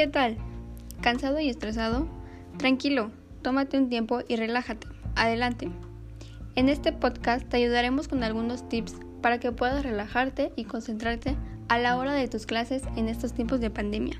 ¿Qué tal? ¿Cansado y estresado? Tranquilo, tómate un tiempo y relájate. Adelante. En este podcast te ayudaremos con algunos tips para que puedas relajarte y concentrarte a la hora de tus clases en estos tiempos de pandemia.